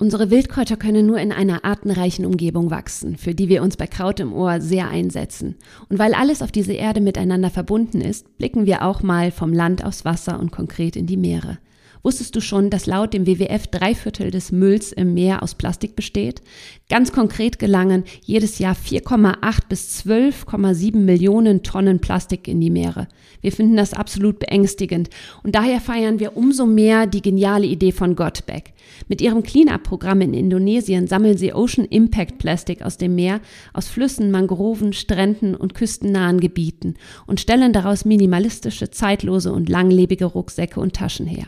Unsere Wildkräuter können nur in einer artenreichen Umgebung wachsen, für die wir uns bei Kraut im Ohr sehr einsetzen. Und weil alles auf dieser Erde miteinander verbunden ist, blicken wir auch mal vom Land aufs Wasser und konkret in die Meere. Wusstest du schon, dass laut dem WWF drei Viertel des Mülls im Meer aus Plastik besteht? Ganz konkret gelangen jedes Jahr 4,8 bis 12,7 Millionen Tonnen Plastik in die Meere. Wir finden das absolut beängstigend und daher feiern wir umso mehr die geniale Idee von Gotback. Mit ihrem Cleanup-Programm in Indonesien sammeln sie Ocean Impact Plastik aus dem Meer, aus Flüssen, Mangroven, Stränden und küstennahen Gebieten und stellen daraus minimalistische, zeitlose und langlebige Rucksäcke und Taschen her.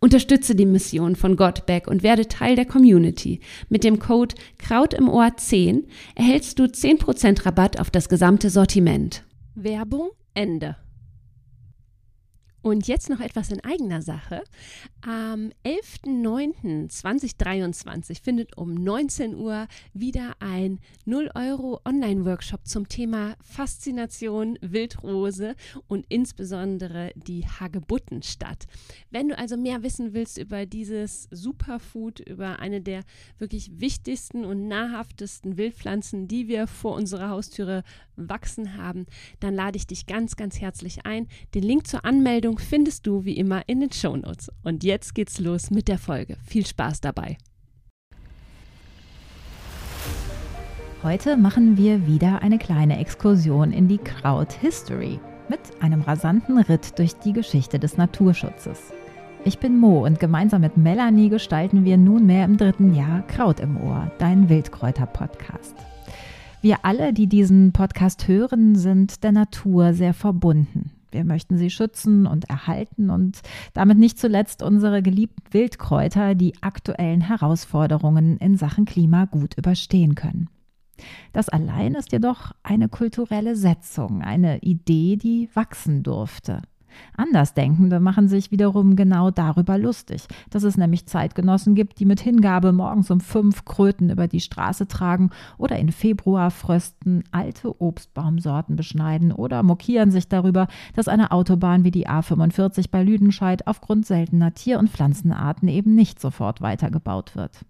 Unterstütze die Mission von Godback und werde Teil der Community. Mit dem Code Kraut im Ohr 10 erhältst du 10% Rabatt auf das gesamte Sortiment. Werbung Ende. Und jetzt noch etwas in eigener Sache. Am 11.09.2023 findet um 19 Uhr wieder ein 0 Euro Online-Workshop zum Thema Faszination Wildrose und insbesondere die Hagebutten statt. Wenn du also mehr wissen willst über dieses Superfood, über eine der wirklich wichtigsten und nahrhaftesten Wildpflanzen, die wir vor unserer Haustüre wachsen haben, dann lade ich dich ganz, ganz herzlich ein. Den Link zur Anmeldung findest du wie immer in den Show Notes. Und jetzt geht's los mit der Folge. Viel Spaß dabei. Heute machen wir wieder eine kleine Exkursion in die Kraut History mit einem rasanten Ritt durch die Geschichte des Naturschutzes. Ich bin Mo und gemeinsam mit Melanie gestalten wir nunmehr im dritten Jahr Kraut im Ohr, dein Wildkräuter-Podcast. Wir alle, die diesen Podcast hören, sind der Natur sehr verbunden. Wir möchten sie schützen und erhalten und damit nicht zuletzt unsere geliebten Wildkräuter die aktuellen Herausforderungen in Sachen Klima gut überstehen können. Das allein ist jedoch eine kulturelle Setzung, eine Idee, die wachsen durfte. Andersdenkende machen sich wiederum genau darüber lustig, dass es nämlich Zeitgenossen gibt, die mit Hingabe morgens um fünf Kröten über die Straße tragen oder in Februarfrösten alte Obstbaumsorten beschneiden oder mokieren sich darüber, dass eine Autobahn wie die A45 bei Lüdenscheid aufgrund seltener Tier- und Pflanzenarten eben nicht sofort weitergebaut wird.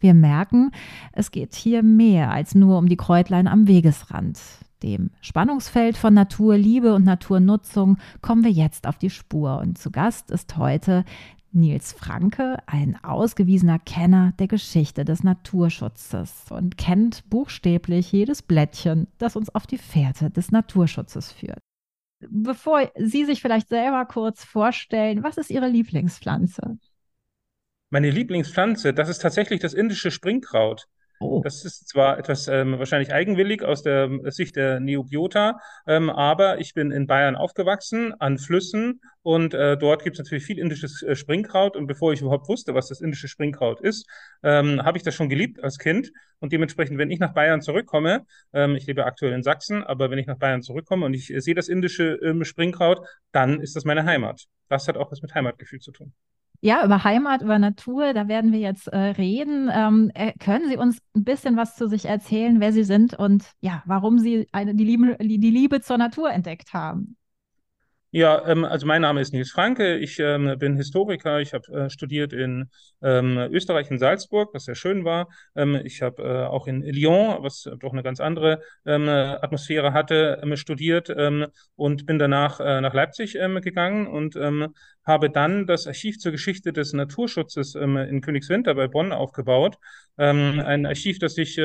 Wir merken, es geht hier mehr als nur um die Kräutlein am Wegesrand. Dem Spannungsfeld von Naturliebe und Naturnutzung kommen wir jetzt auf die Spur. Und zu Gast ist heute Nils Franke, ein ausgewiesener Kenner der Geschichte des Naturschutzes und kennt buchstäblich jedes Blättchen, das uns auf die Fährte des Naturschutzes führt. Bevor Sie sich vielleicht selber kurz vorstellen, was ist Ihre Lieblingspflanze? Meine Lieblingspflanze, das ist tatsächlich das indische Springkraut. Oh. Das ist zwar etwas ähm, wahrscheinlich eigenwillig aus der Sicht der Neobiota, ähm, aber ich bin in Bayern aufgewachsen, an Flüssen und äh, dort gibt es natürlich viel indisches äh, Springkraut. Und bevor ich überhaupt wusste, was das indische Springkraut ist, ähm, habe ich das schon geliebt als Kind. Und dementsprechend, wenn ich nach Bayern zurückkomme, ähm, ich lebe aktuell in Sachsen, aber wenn ich nach Bayern zurückkomme und ich äh, sehe das indische ähm, Springkraut, dann ist das meine Heimat. Das hat auch was mit Heimatgefühl zu tun. Ja, über Heimat, über Natur, da werden wir jetzt äh, reden. Ähm, äh, können Sie uns ein bisschen was zu sich erzählen, wer Sie sind und ja, warum Sie eine, die, Liebe, die Liebe zur Natur entdeckt haben? Ja, ähm, also mein Name ist Nils Franke. Ich ähm, bin Historiker. Ich habe äh, studiert in ähm, Österreich in Salzburg, was sehr schön war. Ähm, ich habe äh, auch in Lyon, was doch eine ganz andere ähm, Atmosphäre hatte, ähm, studiert und bin danach äh, nach Leipzig gegangen und habe dann das Archiv zur Geschichte des Naturschutzes in Königswinter bei Bonn aufgebaut. ein Archiv, das sich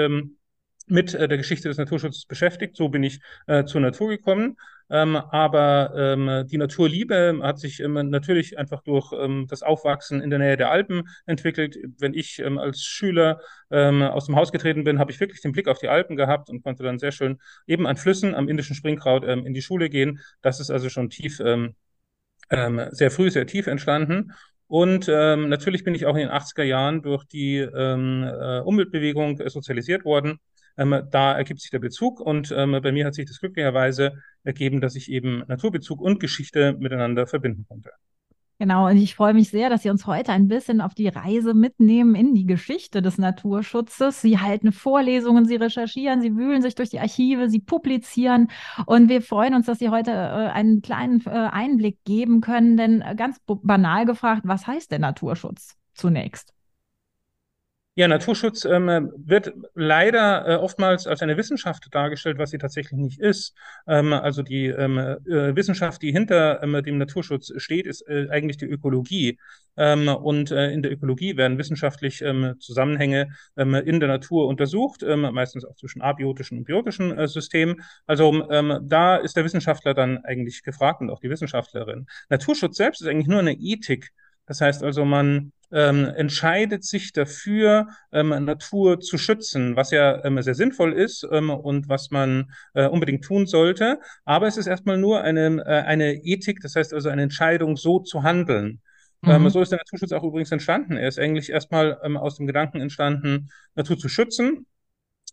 mit äh, der Geschichte des Naturschutzes beschäftigt. So bin ich äh, zur Natur gekommen. Ähm, aber ähm, die Naturliebe hat sich ähm, natürlich einfach durch ähm, das Aufwachsen in der Nähe der Alpen entwickelt. Wenn ich ähm, als Schüler ähm, aus dem Haus getreten bin, habe ich wirklich den Blick auf die Alpen gehabt und konnte dann sehr schön eben an Flüssen am indischen Springkraut in die Schule gehen. Das ist also schon tief, sehr früh, sehr tief entstanden. Und ähm, natürlich bin ich auch in den 80er Jahren durch die ähm, äh, Umweltbewegung sozialisiert worden. Ähm, da ergibt sich der Bezug und ähm, bei mir hat sich das glücklicherweise ergeben, dass ich eben Naturbezug und Geschichte miteinander verbinden konnte. Genau, und ich freue mich sehr, dass Sie uns heute ein bisschen auf die Reise mitnehmen in die Geschichte des Naturschutzes. Sie halten Vorlesungen, Sie recherchieren, Sie wühlen sich durch die Archive, Sie publizieren. Und wir freuen uns, dass Sie heute äh, einen kleinen äh, Einblick geben können. Denn äh, ganz banal gefragt, was heißt der Naturschutz zunächst? Ja, Naturschutz ähm, wird leider äh, oftmals als eine Wissenschaft dargestellt, was sie tatsächlich nicht ist. Ähm, also die ähm, äh, Wissenschaft, die hinter ähm, dem Naturschutz steht, ist äh, eigentlich die Ökologie. Ähm, und äh, in der Ökologie werden wissenschaftlich ähm, Zusammenhänge in der Natur untersucht, meistens auch zwischen abiotischen und biotischen äh, Systemen. Also da ist der Wissenschaftler dann eigentlich gefragt und auch die Wissenschaftlerin. Naturschutz selbst ist eigentlich nur eine Ethik. Das heißt also, man ähm, entscheidet sich dafür, ähm, Natur zu schützen, was ja ähm, sehr sinnvoll ist ähm, und was man äh, unbedingt tun sollte. Aber es ist erstmal nur eine, äh, eine Ethik, das heißt also eine Entscheidung, so zu handeln. Ähm, mhm. so ist der Naturschutz auch übrigens entstanden. Er ist eigentlich erstmal ähm, aus dem Gedanken entstanden, Natur zu schützen.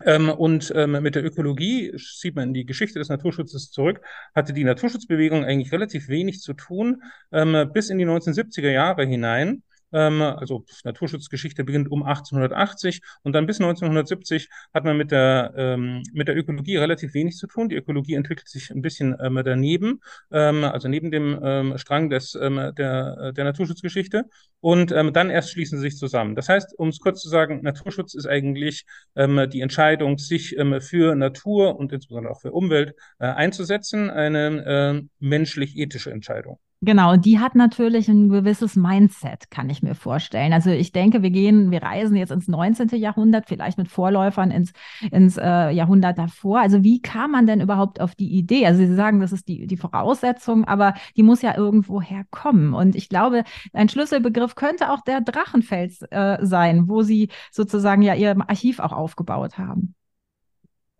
Ähm, und ähm, mit der Ökologie sieht man in die Geschichte des Naturschutzes zurück, hatte die Naturschutzbewegung eigentlich relativ wenig zu tun, ähm, bis in die 1970er Jahre hinein. Ähm, also Naturschutzgeschichte beginnt um 1880 und dann bis 1970 hat man mit der, ähm, mit der Ökologie relativ wenig zu tun. Die Ökologie entwickelt sich ein bisschen ähm, daneben, ähm, also neben dem ähm, Strang des, ähm, der, der Naturschutzgeschichte und dann erst schließen sie sich zusammen. Das heißt, um es kurz zu sagen, Naturschutz ist eigentlich die Entscheidung, sich für Natur und insbesondere auch für Umwelt äh, einzusetzen, eine äh, menschlich-ethische Entscheidung. Genau, und die hat natürlich ein gewisses Mindset, kann ich mir vorstellen. Also ich denke, wir gehen, wir reisen jetzt ins 19. Jahrhundert, vielleicht mit Vorläufern ins, ins äh, Jahrhundert davor. Also wie kam man denn überhaupt auf die Idee? Also Sie sagen, das ist die, die Voraussetzung, aber die muss ja irgendwo herkommen. Und ich glaube, ein Schlüsselbegriff könnte auch der Drachenfels äh, sein, wo Sie sozusagen ja Ihr Archiv auch aufgebaut haben.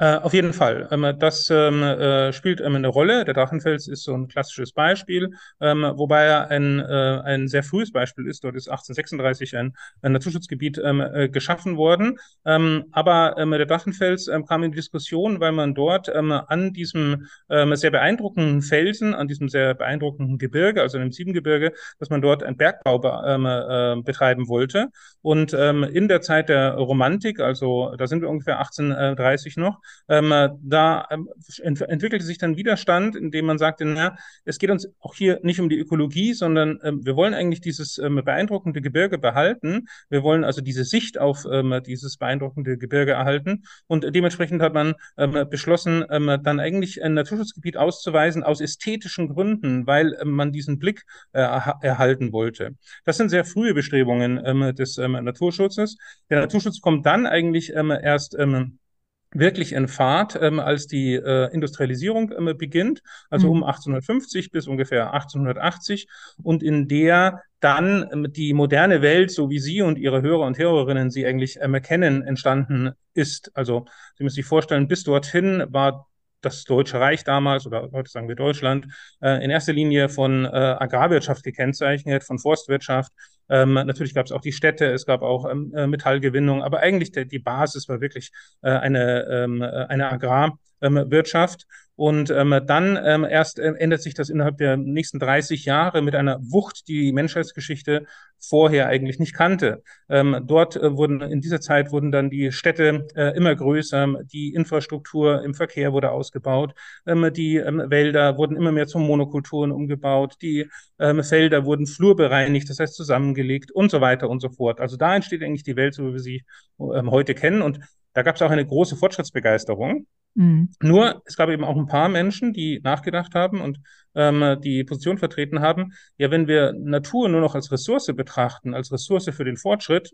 Äh, auf jeden Fall. Ähm, das ähm, äh, spielt ähm, eine Rolle. Der Drachenfels ist so ein klassisches Beispiel, wobei er ein, äh, ein sehr frühes Beispiel ist. Dort ist 1836 ein, ein Naturschutzgebiet geschaffen worden. Aber der Drachenfels kam in die Diskussion, weil man dort an diesem sehr beeindruckenden Felsen, an diesem sehr beeindruckenden Gebirge, also dem Siebengebirge, dass man dort einen Bergbau be betreiben wollte. Und in der Zeit der Romantik, also da sind wir ungefähr 1830 noch, ähm, da ähm, ent entwickelte sich dann Widerstand, indem man sagte, na, es geht uns auch hier nicht um die Ökologie, sondern ähm, wir wollen eigentlich dieses ähm, beeindruckende Gebirge behalten. Wir wollen also diese Sicht auf ähm, dieses beeindruckende Gebirge erhalten. Und dementsprechend hat man ähm, beschlossen, dann eigentlich ein Naturschutzgebiet auszuweisen aus ästhetischen Gründen, weil man diesen Blick äh, erhalten wollte. Das sind sehr frühe Bestrebungen des Naturschutzes. Der Naturschutz kommt dann eigentlich erst wirklich in Fahrt, ähm, als die äh, Industrialisierung ähm, beginnt, also mhm. um 1850 bis ungefähr 1880 und in der dann ähm, die moderne Welt, so wie Sie und Ihre Hörer und Hörerinnen sie eigentlich ähm, kennen, entstanden ist. Also Sie müssen sich vorstellen, bis dorthin war das Deutsche Reich damals oder heute sagen wir Deutschland äh, in erster Linie von äh, Agrarwirtschaft gekennzeichnet, von Forstwirtschaft. Ähm, natürlich gab es auch die Städte, es gab auch ähm, äh, Metallgewinnung, aber eigentlich der, die Basis war wirklich äh, eine, ähm, äh, eine Agrarwirtschaft. Und ähm, dann ähm, erst äh, ändert sich das innerhalb der nächsten 30 Jahre mit einer Wucht, die die Menschheitsgeschichte vorher eigentlich nicht kannte. Ähm, dort äh, wurden in dieser Zeit wurden dann die Städte äh, immer größer, die Infrastruktur im Verkehr wurde ausgebaut, ähm, die ähm, Wälder wurden immer mehr zu Monokulturen umgebaut, die ähm, Felder wurden flurbereinigt, das heißt zusammengelegt und so weiter und so fort. Also da entsteht eigentlich die Welt, so wie wir sie heute kennen. Und da gab es auch eine große Fortschrittsbegeisterung. Mhm. Nur, es gab eben auch ein paar Menschen, die nachgedacht haben und ähm, die Position vertreten haben, ja, wenn wir Natur nur noch als Ressource betrachten, als Ressource für den Fortschritt,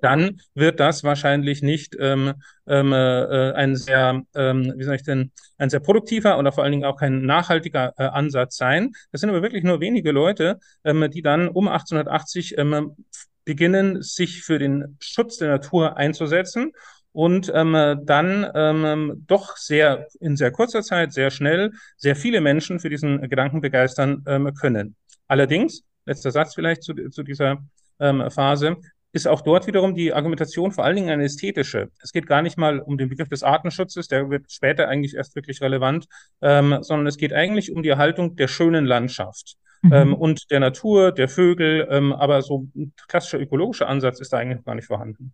dann wird das wahrscheinlich nicht ähm, ähm, äh, ein sehr, ähm, wie soll ich denn, ein sehr produktiver oder vor allen Dingen auch kein nachhaltiger äh, Ansatz sein. Das sind aber wirklich nur wenige Leute, ähm, die dann um 1880 ähm, beginnen, sich für den Schutz der Natur einzusetzen und ähm, dann ähm, doch sehr in sehr kurzer Zeit, sehr schnell, sehr viele Menschen für diesen Gedanken begeistern ähm, können. Allerdings, letzter Satz vielleicht zu, zu dieser ähm, Phase, ist auch dort wiederum die Argumentation vor allen Dingen eine ästhetische. Es geht gar nicht mal um den Begriff des Artenschutzes, der wird später eigentlich erst wirklich relevant, ähm, sondern es geht eigentlich um die Erhaltung der schönen Landschaft. Mhm. Ähm, und der Natur, der Vögel, aber so ein klassischer ökologischer Ansatz ist da eigentlich gar nicht vorhanden.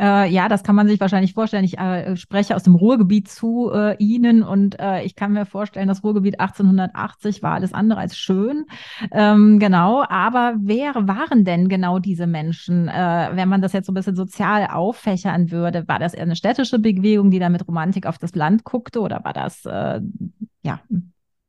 Äh, ja, das kann man sich wahrscheinlich vorstellen. Ich äh, spreche aus dem Ruhrgebiet zu äh, Ihnen und äh, ich kann mir vorstellen, das Ruhrgebiet 1880 war alles andere als schön. Ähm, genau, aber wer waren denn genau diese Menschen? Äh, wenn man das jetzt so ein bisschen sozial auffächern würde, war das eher eine städtische Bewegung, die da mit Romantik auf das Land guckte oder war das, äh, ja,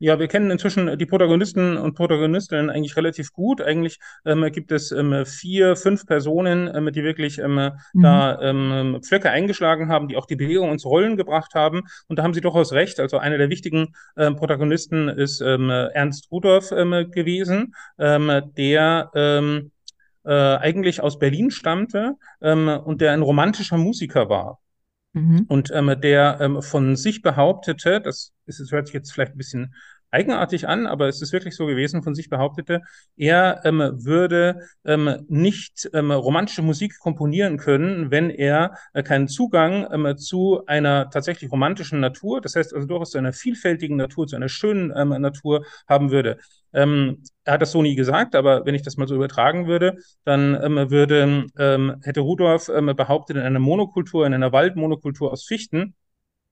ja, wir kennen inzwischen die Protagonisten und Protagonistinnen eigentlich relativ gut. Eigentlich ähm, gibt es ähm, vier, fünf Personen, ähm, die wirklich ähm, mhm. da ähm, Pflöcke eingeschlagen haben, die auch die Bewegung ins Rollen gebracht haben. Und da haben Sie durchaus recht. Also einer der wichtigen ähm, Protagonisten ist Ernst Rudolph gewesen, der äh, eigentlich aus Berlin stammte und der ein romantischer Musiker war. Mhm. Und ähm, der ähm, von sich behauptete, das ist, das hört sich jetzt vielleicht ein bisschen eigenartig an, aber es ist wirklich so gewesen, von sich behauptete, er ähm, würde ähm, nicht ähm, romantische Musik komponieren können, wenn er äh, keinen Zugang ähm, zu einer tatsächlich romantischen Natur, das heißt also durchaus zu einer vielfältigen Natur, zu einer schönen ähm, Natur haben würde. Ähm, er hat das so nie gesagt, aber wenn ich das mal so übertragen würde, dann ähm, würde, ähm, hätte Rudolf ähm, behauptet, in einer Monokultur, in einer Waldmonokultur aus Fichten,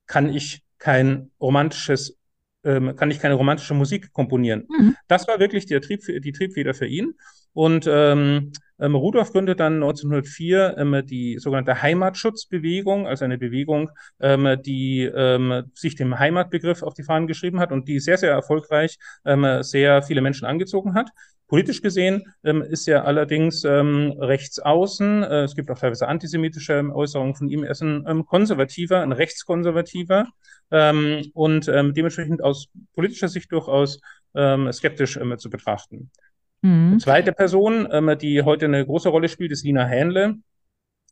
kann ich kein romantisches ähm, kann ich keine romantische Musik komponieren. Mhm. Das war wirklich die, Trieb, die Triebfeder für ihn. Und ähm, ähm, Rudolf gründet dann 1904 ähm, die sogenannte Heimatschutzbewegung, also eine Bewegung, ähm, die ähm, sich dem Heimatbegriff auf die Fahnen geschrieben hat und die sehr, sehr erfolgreich ähm, sehr viele Menschen angezogen hat. Politisch gesehen ähm, ist er allerdings ähm, rechts außen. Äh, es gibt auch teilweise antisemitische Äußerungen von ihm. Er ist ein ähm, Konservativer, ein Rechtskonservativer ähm, und ähm, dementsprechend aus politischer Sicht durchaus ähm, skeptisch ähm, zu betrachten. Mhm. Eine zweite Person, ähm, die heute eine große Rolle spielt, ist Lina Hähnle.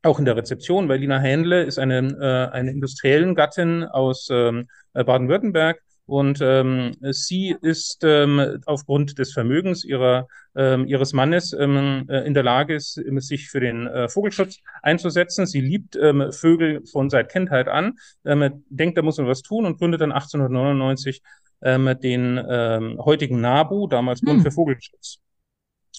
Auch in der Rezeption, weil Lina Hähnle ist eine, äh, eine industriellen Gattin aus ähm, Baden-Württemberg, und ähm, sie ist ähm, aufgrund des Vermögens ihrer, ähm, ihres Mannes ähm, äh, in der Lage, sich für den äh, Vogelschutz einzusetzen. Sie liebt ähm, Vögel von seit Kindheit an, ähm, denkt, da muss man was tun und gründet dann 1899 ähm, den ähm, heutigen NABU, damals Bund hm. für Vogelschutz.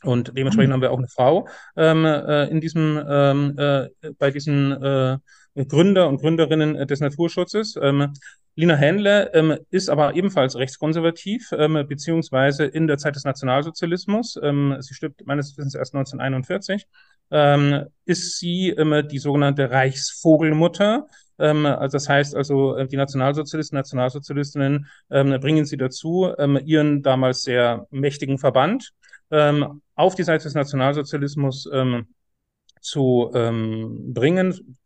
Und dementsprechend hm. haben wir auch eine Frau ähm, äh, in diesem, ähm, äh, bei diesen äh, Gründer und Gründerinnen des Naturschutzes. Ähm, Lina Händle ähm, ist aber ebenfalls rechtskonservativ, ähm, beziehungsweise in der Zeit des Nationalsozialismus, ähm, sie stirbt meines Wissens erst 1941, ähm, ist sie ähm, die sogenannte Reichsvogelmutter. Ähm, also das heißt also, äh, die Nationalsozialisten, Nationalsozialistinnen bringen sie dazu, ihren damals sehr mächtigen Verband auf die Seite des Nationalsozialismus zu bringen,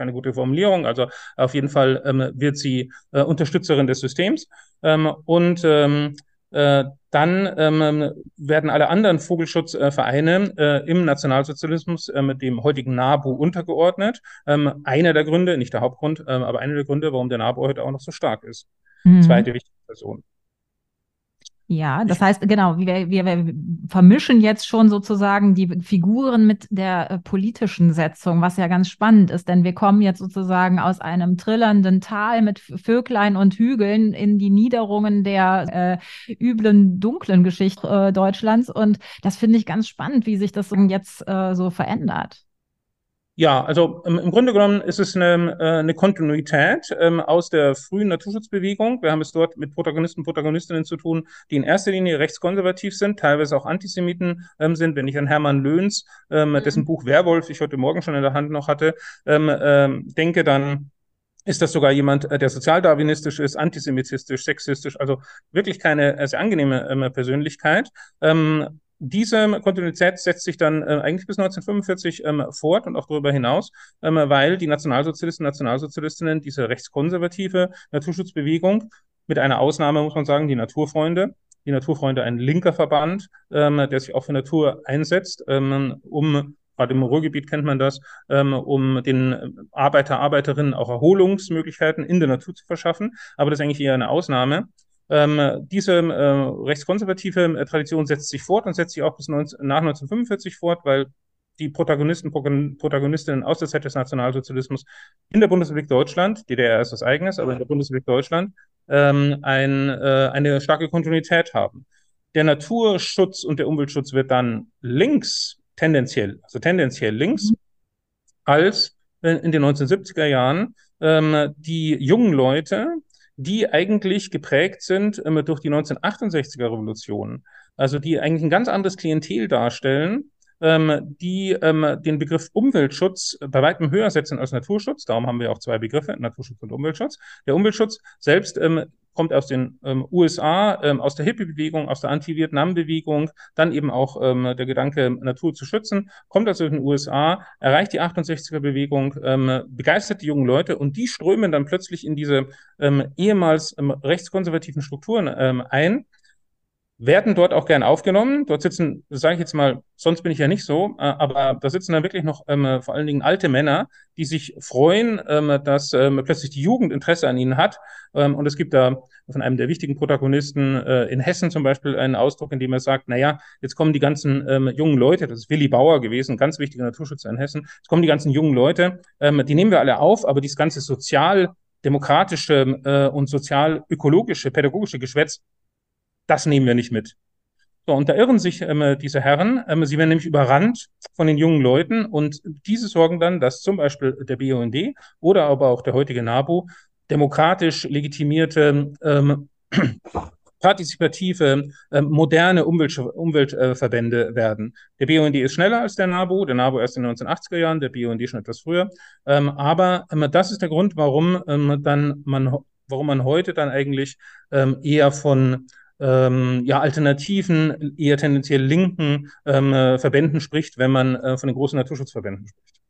keine gute Formulierung. Also auf jeden Fall ähm, wird sie äh, Unterstützerin des Systems. Ähm, und ähm, äh, dann ähm, werden alle anderen Vogelschutzvereine äh, im Nationalsozialismus äh, mit dem heutigen NABU untergeordnet. Ähm, einer der Gründe, nicht der Hauptgrund, äh, aber einer der Gründe, warum der NABU heute auch noch so stark ist. Mhm. Zweite wichtige Person. Ja, das heißt, genau, wir, wir, wir vermischen jetzt schon sozusagen die Figuren mit der äh, politischen Setzung, was ja ganz spannend ist, denn wir kommen jetzt sozusagen aus einem trillernden Tal mit Vöglein und Hügeln in die Niederungen der äh, üblen, dunklen Geschichte äh, Deutschlands. Und das finde ich ganz spannend, wie sich das jetzt äh, so verändert. Ja, also im Grunde genommen ist es eine, äh, eine Kontinuität ähm, aus der frühen Naturschutzbewegung. Wir haben es dort mit Protagonisten Protagonistinnen zu tun, die in erster Linie rechtskonservativ sind, teilweise auch Antisemiten ähm, sind. Wenn ich an Hermann Löhns, ähm, mhm. dessen Buch Werwolf ich heute Morgen schon in der Hand noch hatte, denke, dann ist das sogar jemand, äh, der sozialdarwinistisch ist, antisemitistisch, sexistisch, also wirklich keine äh, sehr angenehme Persönlichkeit. Ähm, diese Kontinuität setzt sich dann äh, eigentlich bis 1945 ähm, fort und auch darüber hinaus, ähm, weil die Nationalsozialisten, Nationalsozialistinnen diese rechtskonservative Naturschutzbewegung mit einer Ausnahme, muss man sagen, die Naturfreunde, die Naturfreunde ein linker Verband, ähm, der sich auch für Natur einsetzt, ähm, um gerade im Ruhrgebiet kennt man das, ähm, um den Arbeiter, Arbeiterinnen auch Erholungsmöglichkeiten in der Natur zu verschaffen. Aber das ist eigentlich eher eine Ausnahme. Ähm, diese äh, rechtskonservative Tradition setzt sich fort und setzt sich auch bis 19, nach 1945 fort, weil die Protagonisten, Protagonistinnen aus der Zeit des Nationalsozialismus in der Bundesrepublik Deutschland, DDR ist was eigenes, aber in der Bundesrepublik Deutschland, ähm, ein, äh, eine starke Kontinuität haben. Der Naturschutz und der Umweltschutz wird dann links, tendenziell, also tendenziell links, mhm. als äh, in den 1970er Jahren ähm, die jungen Leute, die eigentlich geprägt sind ähm, durch die 1968er Revolution. Also die eigentlich ein ganz anderes Klientel darstellen, ähm, die ähm, den Begriff Umweltschutz bei weitem höher setzen als Naturschutz. Darum haben wir auch zwei Begriffe, Naturschutz und Umweltschutz. Der Umweltschutz selbst ähm, kommt aus den ähm, USA, ähm, aus der Hippie-Bewegung, aus der Anti-Vietnam-Bewegung, dann eben auch ähm, der Gedanke, Natur zu schützen, kommt aus den USA, erreicht die 68er-Bewegung, ähm, begeistert die jungen Leute und die strömen dann plötzlich in diese ähm, ehemals rechtskonservativen Strukturen ein werden dort auch gern aufgenommen. Dort sitzen, sage ich jetzt mal, sonst bin ich ja nicht so, äh, aber da sitzen dann wirklich noch ähm, vor allen Dingen alte Männer, die sich freuen, ähm, dass ähm, plötzlich die Jugend Interesse an ihnen hat. Ähm, und es gibt da von einem der wichtigen Protagonisten äh, in Hessen zum Beispiel einen Ausdruck, in dem er sagt, na ja, jetzt kommen die ganzen ähm, jungen Leute, das ist Willi Bauer gewesen, ganz wichtiger Naturschützer in Hessen, jetzt kommen die ganzen jungen Leute, ähm, die nehmen wir alle auf, aber dieses ganze sozial demokratische äh, und sozial-ökologische, pädagogische Geschwätz, das nehmen wir nicht mit. So, und da irren sich ähm, diese Herren. Ähm, sie werden nämlich überrannt von den jungen Leuten und diese sorgen dann, dass zum Beispiel der BUND oder aber auch der heutige NABU demokratisch legitimierte, ähm, partizipative, ähm, moderne Umwelt, Umweltverbände werden. Der BUND ist schneller als der NABU, der NABU erst in den 1980er Jahren, der BUND schon etwas früher. Ähm, aber ähm, das ist der Grund, warum dann man, warum man heute dann eigentlich eher von ähm, ja, alternativen, eher tendenziell linken ähm, äh, Verbänden spricht, wenn man äh, von den großen Naturschutzverbänden spricht.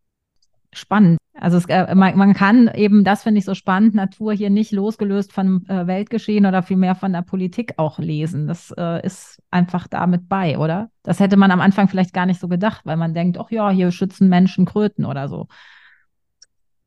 Spannend. Also es, äh, man, man, kann eben, das finde ich so spannend, Natur hier nicht losgelöst von äh, Weltgeschehen oder vielmehr von der Politik auch lesen. Das äh, ist einfach damit bei, oder? Das hätte man am Anfang vielleicht gar nicht so gedacht, weil man denkt, ach ja, hier schützen Menschen Kröten oder so.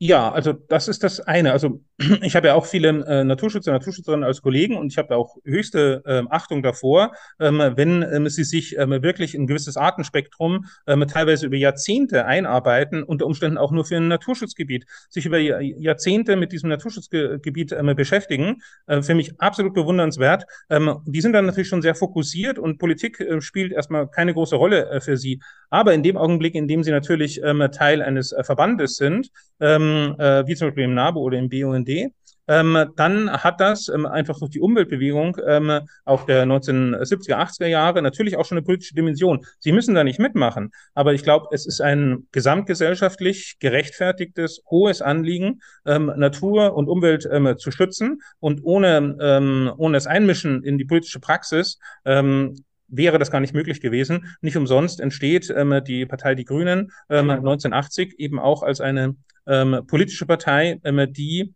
Ja, also das ist das eine. Also ich habe ja auch viele äh, Naturschützer, Naturschützerinnen als Kollegen und ich habe auch höchste äh, Achtung davor, ähm, wenn ähm, sie sich ähm, wirklich ein gewisses Artenspektrum ähm, teilweise über Jahrzehnte einarbeiten, unter Umständen auch nur für ein Naturschutzgebiet, sich über Jahrzehnte mit diesem Naturschutzgebiet ähm, beschäftigen. Äh, für mich absolut bewundernswert. Ähm, die sind dann natürlich schon sehr fokussiert und Politik äh, spielt erstmal keine große Rolle äh, für sie. Aber in dem Augenblick, in dem sie natürlich Teil eines äh, Verbandes sind, ähm, äh, wie zum Beispiel im NABU oder im BUND, ähm, dann hat das ähm, einfach durch die Umweltbewegung ähm, auch der 1970er, 80er Jahre natürlich auch schon eine politische Dimension. Sie müssen da nicht mitmachen, aber ich glaube, es ist ein gesamtgesellschaftlich gerechtfertigtes, hohes Anliegen, ähm, Natur und Umwelt ähm, zu schützen und ohne, ähm, ohne das Einmischen in die politische Praxis wäre das gar nicht möglich gewesen. Nicht umsonst entsteht ähm, die Partei Die Grünen ähm, 1980 eben auch als eine ähm, politische Partei, ähm, die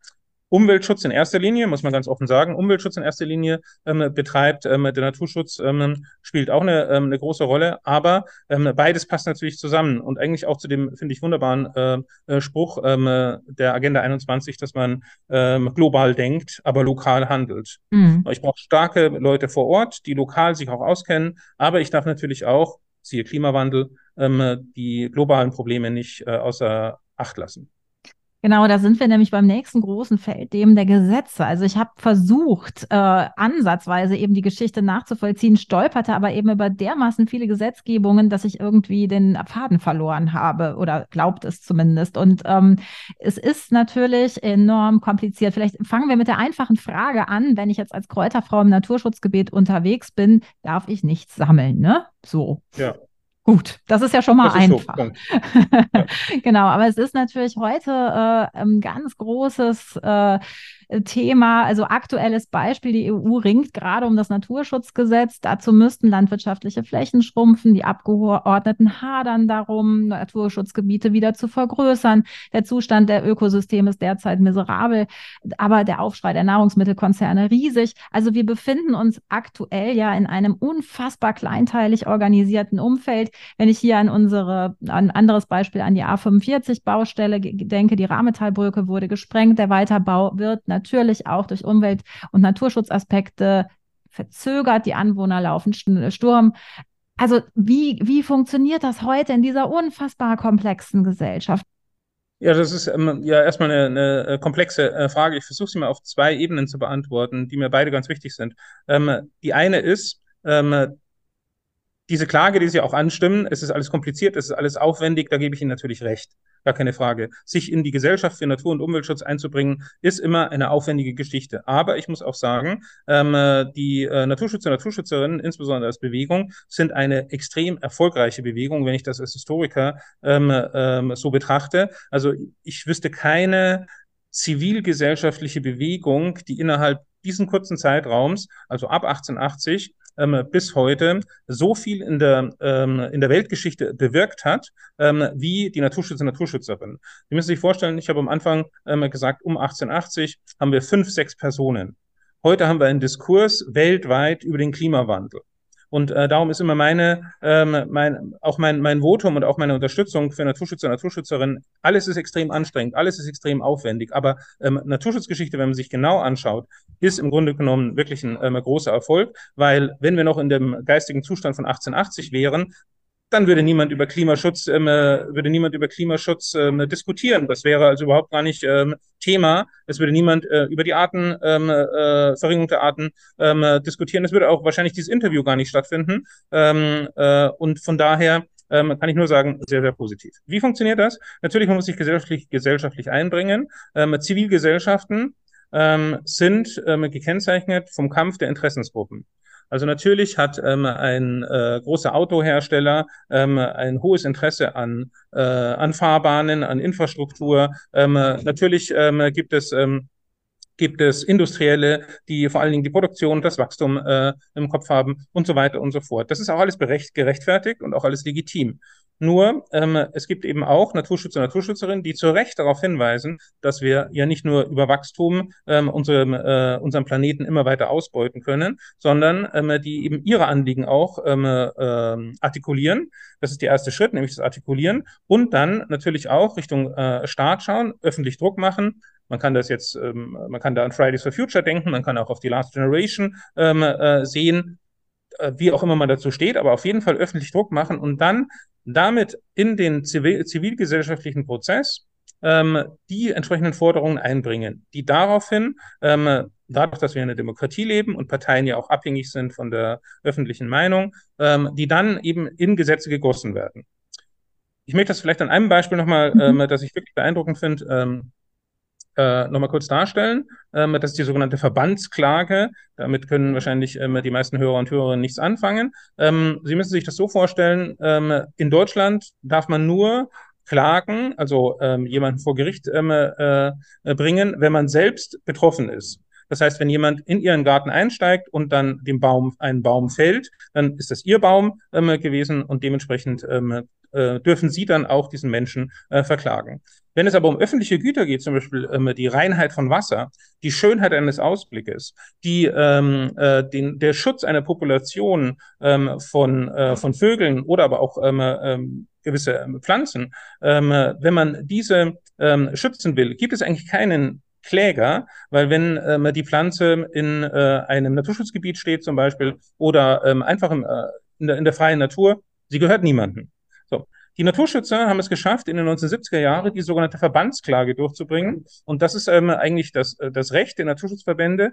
Umweltschutz in erster Linie, muss man ganz offen sagen, Umweltschutz in erster Linie ähm, betreibt. Ähm, der Naturschutz ähm, spielt auch eine, ähm, eine große Rolle, aber ähm, beides passt natürlich zusammen und eigentlich auch zu dem, finde ich, wunderbaren äh, äh, Spruch ähm, der Agenda 21, dass man ähm, global denkt, aber lokal handelt. Mhm. Ich brauche starke Leute vor Ort, die lokal sich auch auskennen, aber ich darf natürlich auch, siehe Klimawandel, die globalen Probleme nicht äh, außer Acht lassen. Genau, da sind wir nämlich beim nächsten großen Feld, dem der Gesetze. Also ich habe versucht, äh, ansatzweise eben die Geschichte nachzuvollziehen, stolperte aber eben über dermaßen viele Gesetzgebungen, dass ich irgendwie den Faden verloren habe oder glaubt es zumindest. Und ähm, es ist natürlich enorm kompliziert. Vielleicht fangen wir mit der einfachen Frage an, wenn ich jetzt als Kräuterfrau im Naturschutzgebiet unterwegs bin, darf ich nichts sammeln, ne? So. Ja. Gut, das ist ja schon mal einfach. So, ja. genau, aber es ist natürlich heute äh, ein ganz großes äh, Thema, also aktuelles Beispiel, die EU ringt gerade um das Naturschutzgesetz. Dazu müssten landwirtschaftliche Flächen schrumpfen. Die Abgeordneten hadern darum, Naturschutzgebiete wieder zu vergrößern. Der Zustand der Ökosysteme ist derzeit miserabel, aber der Aufschrei der Nahrungsmittelkonzerne riesig. Also wir befinden uns aktuell ja in einem unfassbar kleinteilig organisierten Umfeld. Wenn ich hier an unsere, ein anderes Beispiel an die A45 Baustelle denke, die Rahmetallbrücke wurde gesprengt, der Weiterbau wird natürlich auch durch Umwelt- und Naturschutzaspekte verzögert. Die Anwohner laufen Sturm. Also wie, wie funktioniert das heute in dieser unfassbar komplexen Gesellschaft? Ja, das ist ähm, ja erstmal eine, eine äh, komplexe äh, Frage. Ich versuche sie mal auf zwei Ebenen zu beantworten, die mir beide ganz wichtig sind. Ähm, die eine ist, ähm, diese Klage, die Sie auch anstimmen, es ist alles kompliziert, es ist alles aufwendig, da gebe ich Ihnen natürlich recht. Gar keine Frage. Sich in die Gesellschaft für Natur- und Umweltschutz einzubringen, ist immer eine aufwendige Geschichte. Aber ich muss auch sagen, ähm, die äh, Naturschützer und Naturschützerinnen, insbesondere als Bewegung, sind eine extrem erfolgreiche Bewegung, wenn ich das als Historiker ähm, ähm, so betrachte. Also ich wüsste keine zivilgesellschaftliche Bewegung, die innerhalb diesen kurzen Zeitraums, also ab 1880 ähm, bis heute, so viel in der, ähm, in der Weltgeschichte bewirkt hat, ähm, wie die Naturschützer und Naturschützerin. Sie müssen sich vorstellen, ich habe am Anfang ähm, gesagt, um 1880 haben wir fünf, sechs Personen. Heute haben wir einen Diskurs weltweit über den Klimawandel. Und äh, darum ist immer meine, ähm, mein, auch mein, mein Votum und auch meine Unterstützung für Naturschützer und Naturschützerinnen, alles ist extrem anstrengend, alles ist extrem aufwendig. Aber ähm, Naturschutzgeschichte, wenn man sich genau anschaut, ist im Grunde genommen wirklich ein ähm, großer Erfolg, weil wenn wir noch in dem geistigen Zustand von 1880 wären, dann würde niemand über Klimaschutz, ähm, äh, würde niemand über Klimaschutz ähm, diskutieren. Das wäre also überhaupt gar nicht ähm, Thema. Es würde niemand äh, über die Arten, ähm, äh, Verringerung der Arten ähm, diskutieren. Es würde auch wahrscheinlich dieses Interview gar nicht stattfinden. Ähm, äh, und von daher ähm, kann ich nur sagen, sehr, sehr positiv. Wie funktioniert das? Natürlich, man muss sich gesellschaftlich, gesellschaftlich einbringen. Ähm, Zivilgesellschaften ähm, sind ähm, gekennzeichnet vom Kampf der Interessensgruppen. Also natürlich hat ähm, ein äh, großer Autohersteller ähm, ein hohes Interesse an, äh, an Fahrbahnen, an Infrastruktur. Ähm, natürlich ähm, gibt es ähm, gibt es Industrielle, die vor allen Dingen die Produktion, das Wachstum äh, im Kopf haben und so weiter und so fort. Das ist auch alles berecht, gerechtfertigt und auch alles legitim. Nur ähm, es gibt eben auch Naturschützer und Naturschützerinnen, die zu Recht darauf hinweisen, dass wir ja nicht nur über Wachstum ähm, unserem, äh, unseren Planeten immer weiter ausbeuten können, sondern ähm, die eben ihre Anliegen auch ähm, äh, artikulieren. Das ist der erste Schritt, nämlich das Artikulieren. Und dann natürlich auch Richtung äh, Staat schauen, öffentlich Druck machen, man kann das jetzt, ähm, man kann da an Fridays for Future denken, man kann auch auf die Last Generation ähm, äh, sehen, äh, wie auch immer man dazu steht, aber auf jeden Fall öffentlich Druck machen und dann damit in den zivil zivilgesellschaftlichen Prozess ähm, die entsprechenden Forderungen einbringen, die daraufhin, ähm, dadurch, dass wir in einer Demokratie leben und Parteien ja auch abhängig sind von der öffentlichen Meinung, ähm, die dann eben in Gesetze gegossen werden. Ich möchte das vielleicht an einem Beispiel nochmal, mhm. ähm, das ich wirklich beeindruckend finde, ähm, äh, nochmal kurz darstellen. Ähm, das ist die sogenannte Verbandsklage. Damit können wahrscheinlich ähm, die meisten Hörer und Hörerinnen nichts anfangen. Ähm, Sie müssen sich das so vorstellen, ähm, in Deutschland darf man nur klagen, also ähm, jemanden vor Gericht ähm, äh, bringen, wenn man selbst betroffen ist. Das heißt, wenn jemand in ihren Garten einsteigt und dann dem Baum einen Baum fällt, dann ist das ihr Baum ähm, gewesen und dementsprechend ähm, äh, dürfen sie dann auch diesen Menschen äh, verklagen. Wenn es aber um öffentliche Güter geht, zum Beispiel ähm, die Reinheit von Wasser, die Schönheit eines Ausblickes, die, ähm, äh, den, der Schutz einer Population ähm, von, äh, von Vögeln oder aber auch ähm, ähm, gewisse ähm, Pflanzen, ähm, wenn man diese ähm, schützen will, gibt es eigentlich keinen Kläger, weil wenn ähm, die Pflanze in äh, einem Naturschutzgebiet steht zum Beispiel oder ähm, einfach im, äh, in, der, in der freien Natur, sie gehört niemandem. So. Die Naturschützer haben es geschafft, in den 1970er Jahren die sogenannte Verbandsklage durchzubringen. Und das ist ähm, eigentlich das, äh, das Recht der Naturschutzverbände,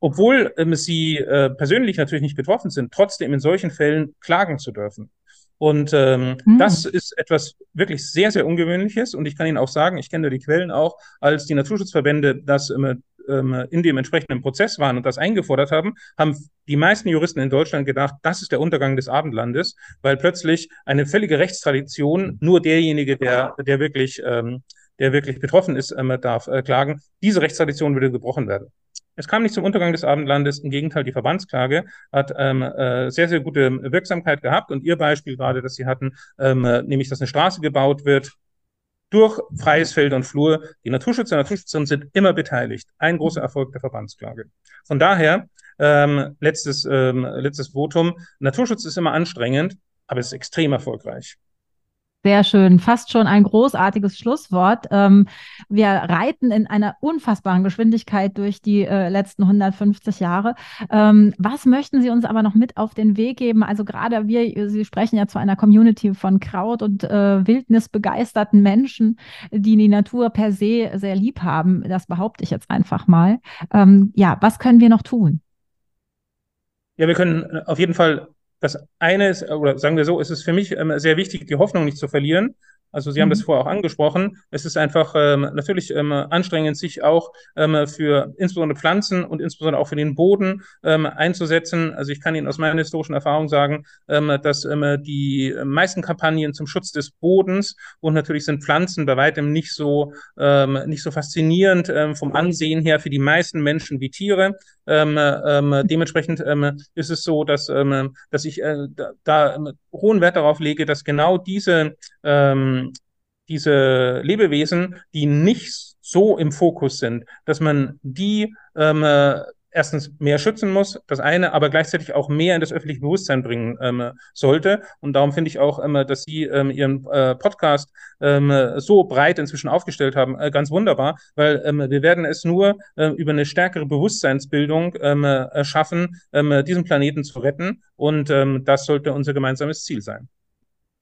obwohl ähm, sie äh, persönlich natürlich nicht betroffen sind, trotzdem in solchen Fällen klagen zu dürfen. Und ähm, mhm. das ist etwas wirklich sehr, sehr Ungewöhnliches. Und ich kann Ihnen auch sagen, ich kenne die Quellen auch, als die Naturschutzverbände das ähm, ähm, in dem entsprechenden Prozess waren und das eingefordert haben, haben die meisten Juristen in Deutschland gedacht, das ist der Untergang des Abendlandes, weil plötzlich eine völlige Rechtstradition nur derjenige, der, der wirklich, ähm, der wirklich betroffen ist, ähm, darf äh, klagen. Diese Rechtstradition würde gebrochen werden. Es kam nicht zum Untergang des Abendlandes, im Gegenteil, die Verbandsklage hat ähm, äh, sehr, sehr gute Wirksamkeit gehabt und Ihr Beispiel gerade, das Sie hatten, ähm, nämlich, dass eine Straße gebaut wird, durch freies Feld und Flur. Die Naturschützer und Naturschützerinnen sind immer beteiligt. Ein großer Erfolg der Verbandsklage. Von daher, ähm, letztes, ähm, letztes Votum, Naturschutz ist immer anstrengend, aber es ist extrem erfolgreich. Sehr schön, fast schon ein großartiges Schlusswort. Ähm, wir reiten in einer unfassbaren Geschwindigkeit durch die äh, letzten 150 Jahre. Ähm, was möchten Sie uns aber noch mit auf den Weg geben? Also gerade wir, Sie sprechen ja zu einer Community von Kraut- und äh, Wildnisbegeisterten Menschen, die die Natur per se sehr lieb haben. Das behaupte ich jetzt einfach mal. Ähm, ja, was können wir noch tun? Ja, wir können auf jeden Fall das eine ist, oder sagen wir so, ist es für mich ähm, sehr wichtig, die Hoffnung nicht zu verlieren. Also Sie haben das mhm. vorher auch angesprochen. Es ist einfach ähm, natürlich ähm, anstrengend, sich auch ähm, für insbesondere Pflanzen und insbesondere auch für den Boden ähm, einzusetzen. Also ich kann Ihnen aus meiner historischen Erfahrung sagen, ähm, dass ähm, die meisten Kampagnen zum Schutz des Bodens und natürlich sind Pflanzen bei weitem nicht so ähm, nicht so faszinierend ähm, vom Ansehen her für die meisten Menschen wie Tiere. Ähm, ähm, dementsprechend ähm, ist es so, dass, ähm, dass ich äh, da, da hohen Wert darauf lege, dass genau diese, ähm, diese Lebewesen, die nicht so im Fokus sind, dass man die ähm, erstens mehr schützen muss, das eine, aber gleichzeitig auch mehr in das öffentliche Bewusstsein bringen ähm, sollte. Und darum finde ich auch, ähm, dass Sie ähm, Ihren äh, Podcast ähm, so breit inzwischen aufgestellt haben, äh, ganz wunderbar, weil ähm, wir werden es nur äh, über eine stärkere Bewusstseinsbildung ähm, äh, schaffen, diesen Planeten zu retten. Und das sollte unser gemeinsames Ziel sein.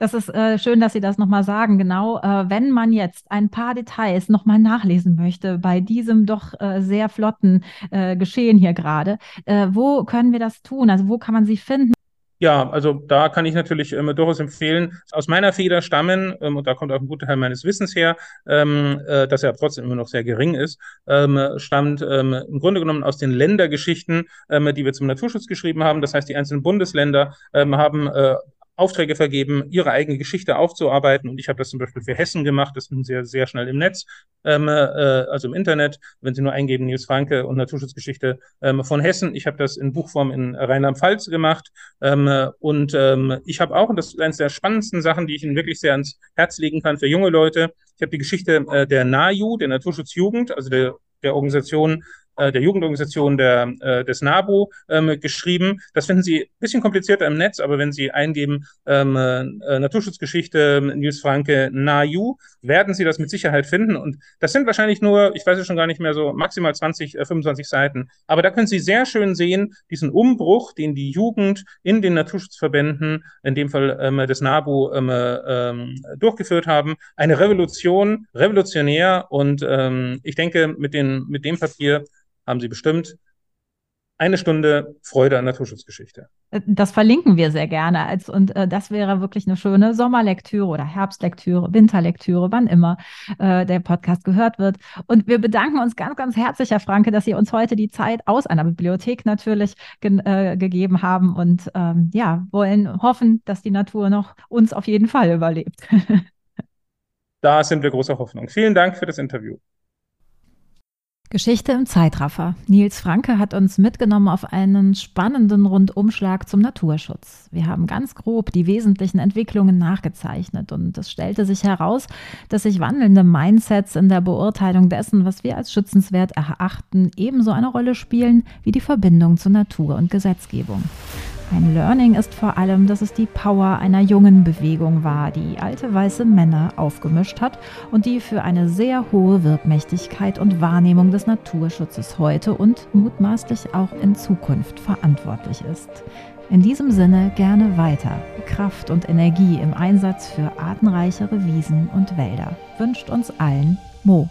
Das ist äh, schön, dass Sie das nochmal sagen. Genau, äh, wenn man jetzt ein paar Details nochmal nachlesen möchte bei diesem doch äh, sehr flotten äh, Geschehen hier gerade, äh, wo können wir das tun? Also wo kann man Sie finden? Ja, also da kann ich natürlich ähm, durchaus empfehlen, aus meiner Feder stammen, ähm, und da kommt auch ein guter Teil meines Wissens her, ähm, äh, das ja trotzdem immer noch sehr gering ist, ähm, stammt ähm, im Grunde genommen aus den Ländergeschichten, ähm, die wir zum Naturschutz geschrieben haben. Das heißt, die einzelnen Bundesländer ähm, haben äh, Aufträge vergeben, ihre eigene Geschichte aufzuarbeiten. Und ich habe das zum Beispiel für Hessen gemacht. Das ist sehr, sehr schnell im Netz, ähm, äh, also im Internet. Wenn Sie nur eingeben, Nils Franke und Naturschutzgeschichte ähm, von Hessen. Ich habe das in Buchform in Rheinland-Pfalz gemacht. Ähm, und ähm, ich habe auch, und das ist eines der spannendsten Sachen, die ich Ihnen wirklich sehr ans Herz legen kann für junge Leute, ich habe die Geschichte äh, der NAJU, der Naturschutzjugend, also der der Organisation äh, der Jugendorganisation der, äh, des NABU ähm, geschrieben. Das finden Sie ein bisschen komplizierter im Netz, aber wenn Sie eingeben ähm, äh, Naturschutzgeschichte Nils Franke NAJU, werden Sie das mit Sicherheit finden. Und das sind wahrscheinlich nur, ich weiß es schon gar nicht mehr so, maximal 20, äh, 25 Seiten. Aber da können Sie sehr schön sehen, diesen Umbruch, den die Jugend in den Naturschutzverbänden, in dem Fall ähm, des NABU, ähm, ähm, durchgeführt haben. Eine Revolution, revolutionär. Und ähm, ich denke, mit, den, mit dem Papier haben Sie bestimmt eine Stunde Freude an Naturschutzgeschichte. Das verlinken wir sehr gerne. Als, und äh, das wäre wirklich eine schöne Sommerlektüre oder Herbstlektüre, Winterlektüre, wann immer äh, der Podcast gehört wird. Und wir bedanken uns ganz, ganz herzlich, Herr Franke, dass Sie uns heute die Zeit aus einer Bibliothek natürlich ge äh, gegeben haben und ähm, ja, wollen hoffen, dass die Natur noch uns auf jeden Fall überlebt. da sind wir großer Hoffnung. Vielen Dank für das Interview. Geschichte im Zeitraffer. Nils Franke hat uns mitgenommen auf einen spannenden Rundumschlag zum Naturschutz. Wir haben ganz grob die wesentlichen Entwicklungen nachgezeichnet und es stellte sich heraus, dass sich wandelnde Mindsets in der Beurteilung dessen, was wir als schützenswert erachten, ebenso eine Rolle spielen wie die Verbindung zu Natur und Gesetzgebung. Ein Learning ist vor allem, dass es die Power einer jungen Bewegung war, die alte weiße Männer aufgemischt hat und die für eine sehr hohe Wirkmächtigkeit und Wahrnehmung des Naturschutzes heute und mutmaßlich auch in Zukunft verantwortlich ist. In diesem Sinne gerne weiter. Kraft und Energie im Einsatz für artenreichere Wiesen und Wälder wünscht uns allen Mo.